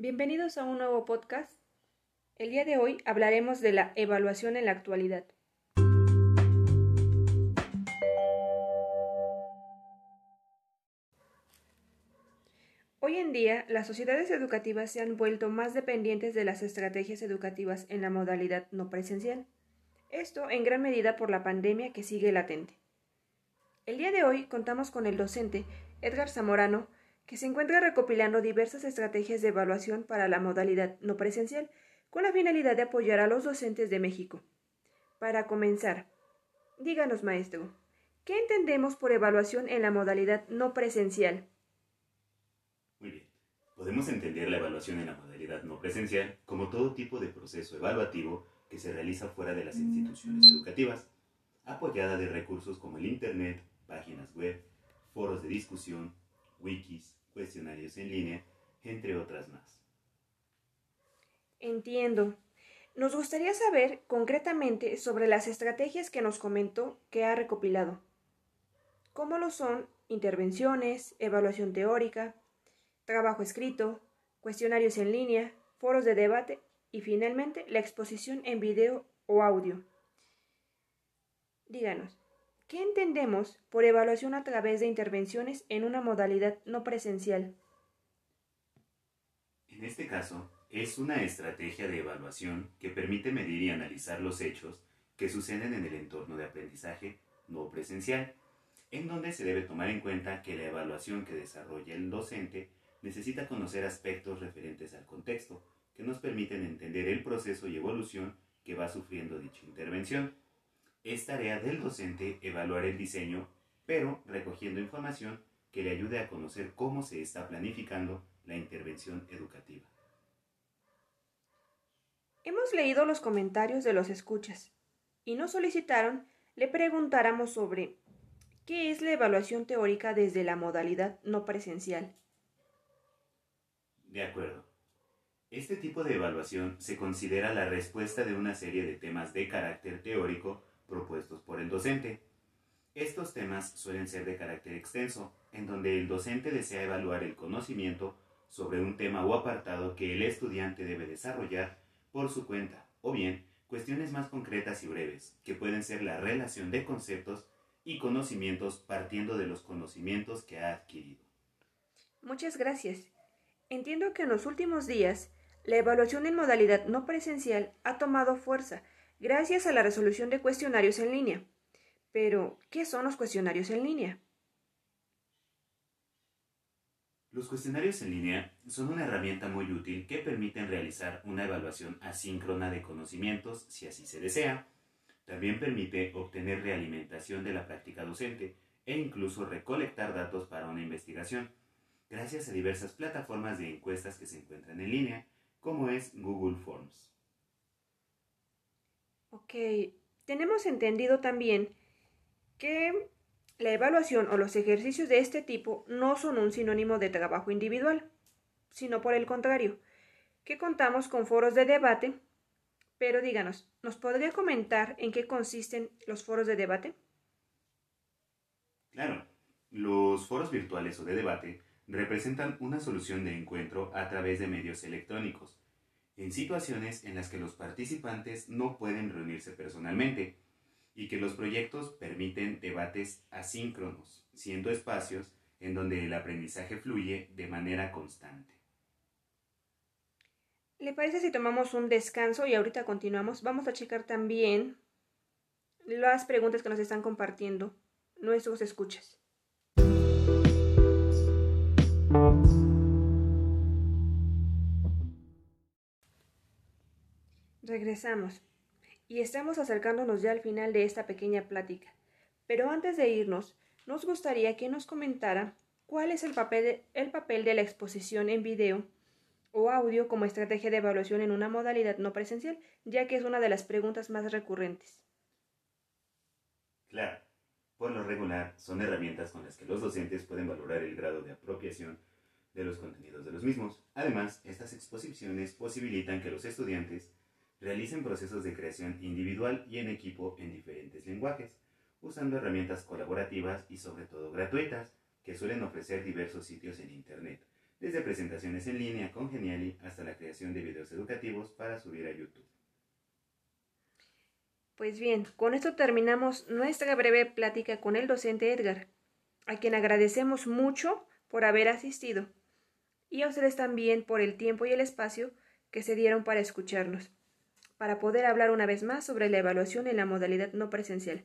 Bienvenidos a un nuevo podcast. El día de hoy hablaremos de la evaluación en la actualidad. Hoy en día, las sociedades educativas se han vuelto más dependientes de las estrategias educativas en la modalidad no presencial. Esto en gran medida por la pandemia que sigue latente. El día de hoy contamos con el docente Edgar Zamorano, que se encuentra recopilando diversas estrategias de evaluación para la modalidad no presencial, con la finalidad de apoyar a los docentes de México. Para comenzar, díganos, maestro, ¿qué entendemos por evaluación en la modalidad no presencial? Muy bien. Podemos entender la evaluación en la modalidad no presencial como todo tipo de proceso evaluativo que se realiza fuera de las instituciones educativas, apoyada de recursos como el Internet, páginas web, foros de discusión, wikis, cuestionarios en línea, entre otras más. Entiendo. Nos gustaría saber concretamente sobre las estrategias que nos comentó que ha recopilado. ¿Cómo lo son intervenciones, evaluación teórica, trabajo escrito, cuestionarios en línea, foros de debate y finalmente la exposición en video o audio. Díganos, ¿qué entendemos por evaluación a través de intervenciones en una modalidad no presencial? En este caso, es una estrategia de evaluación que permite medir y analizar los hechos que suceden en el entorno de aprendizaje no presencial, en donde se debe tomar en cuenta que la evaluación que desarrolla el docente necesita conocer aspectos referentes al contexto que nos permiten entender el proceso y evolución que va sufriendo dicha intervención. Es tarea del docente evaluar el diseño, pero recogiendo información que le ayude a conocer cómo se está planificando la intervención educativa. Hemos leído los comentarios de los escuchas y nos solicitaron le preguntáramos sobre qué es la evaluación teórica desde la modalidad no presencial. De acuerdo. Este tipo de evaluación se considera la respuesta de una serie de temas de carácter teórico propuestos por el docente. Estos temas suelen ser de carácter extenso, en donde el docente desea evaluar el conocimiento sobre un tema o apartado que el estudiante debe desarrollar por su cuenta, o bien cuestiones más concretas y breves, que pueden ser la relación de conceptos y conocimientos partiendo de los conocimientos que ha adquirido. Muchas gracias. Entiendo que en los últimos días la evaluación en modalidad no presencial ha tomado fuerza gracias a la resolución de cuestionarios en línea. Pero, ¿qué son los cuestionarios en línea? Los cuestionarios en línea son una herramienta muy útil que permiten realizar una evaluación asíncrona de conocimientos si así se desea. También permite obtener realimentación de la práctica docente e incluso recolectar datos para una investigación gracias a diversas plataformas de encuestas que se encuentran en línea, como es Google Forms. Ok, tenemos entendido también que la evaluación o los ejercicios de este tipo no son un sinónimo de trabajo individual, sino por el contrario, que contamos con foros de debate, pero díganos, ¿nos podría comentar en qué consisten los foros de debate? Claro, los foros virtuales o de debate representan una solución de encuentro a través de medios electrónicos, en situaciones en las que los participantes no pueden reunirse personalmente y que los proyectos permiten debates asíncronos, siendo espacios en donde el aprendizaje fluye de manera constante. ¿Le parece si tomamos un descanso y ahorita continuamos? Vamos a checar también las preguntas que nos están compartiendo nuestros escuchas. Regresamos y estamos acercándonos ya al final de esta pequeña plática. Pero antes de irnos, nos gustaría que nos comentara cuál es el papel, el papel de la exposición en video o audio como estrategia de evaluación en una modalidad no presencial, ya que es una de las preguntas más recurrentes. Claro, por lo regular son herramientas con las que los docentes pueden valorar el grado de apropiación de los contenidos de los mismos. Además, estas exposiciones posibilitan que los estudiantes realicen procesos de creación individual y en equipo en diferentes lenguajes, usando herramientas colaborativas y sobre todo gratuitas, que suelen ofrecer diversos sitios en Internet, desde presentaciones en línea con Geniali hasta la creación de videos educativos para subir a YouTube. Pues bien, con esto terminamos nuestra breve plática con el docente Edgar, a quien agradecemos mucho por haber asistido y a ustedes también por el tiempo y el espacio que se dieron para escucharnos, para poder hablar una vez más sobre la evaluación en la modalidad no presencial.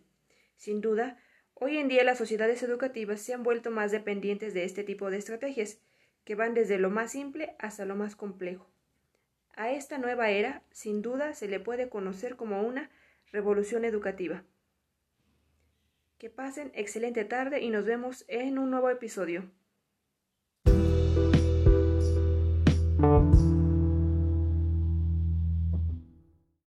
Sin duda, hoy en día las sociedades educativas se han vuelto más dependientes de este tipo de estrategias, que van desde lo más simple hasta lo más complejo. A esta nueva era, sin duda, se le puede conocer como una revolución educativa. Que pasen excelente tarde y nos vemos en un nuevo episodio.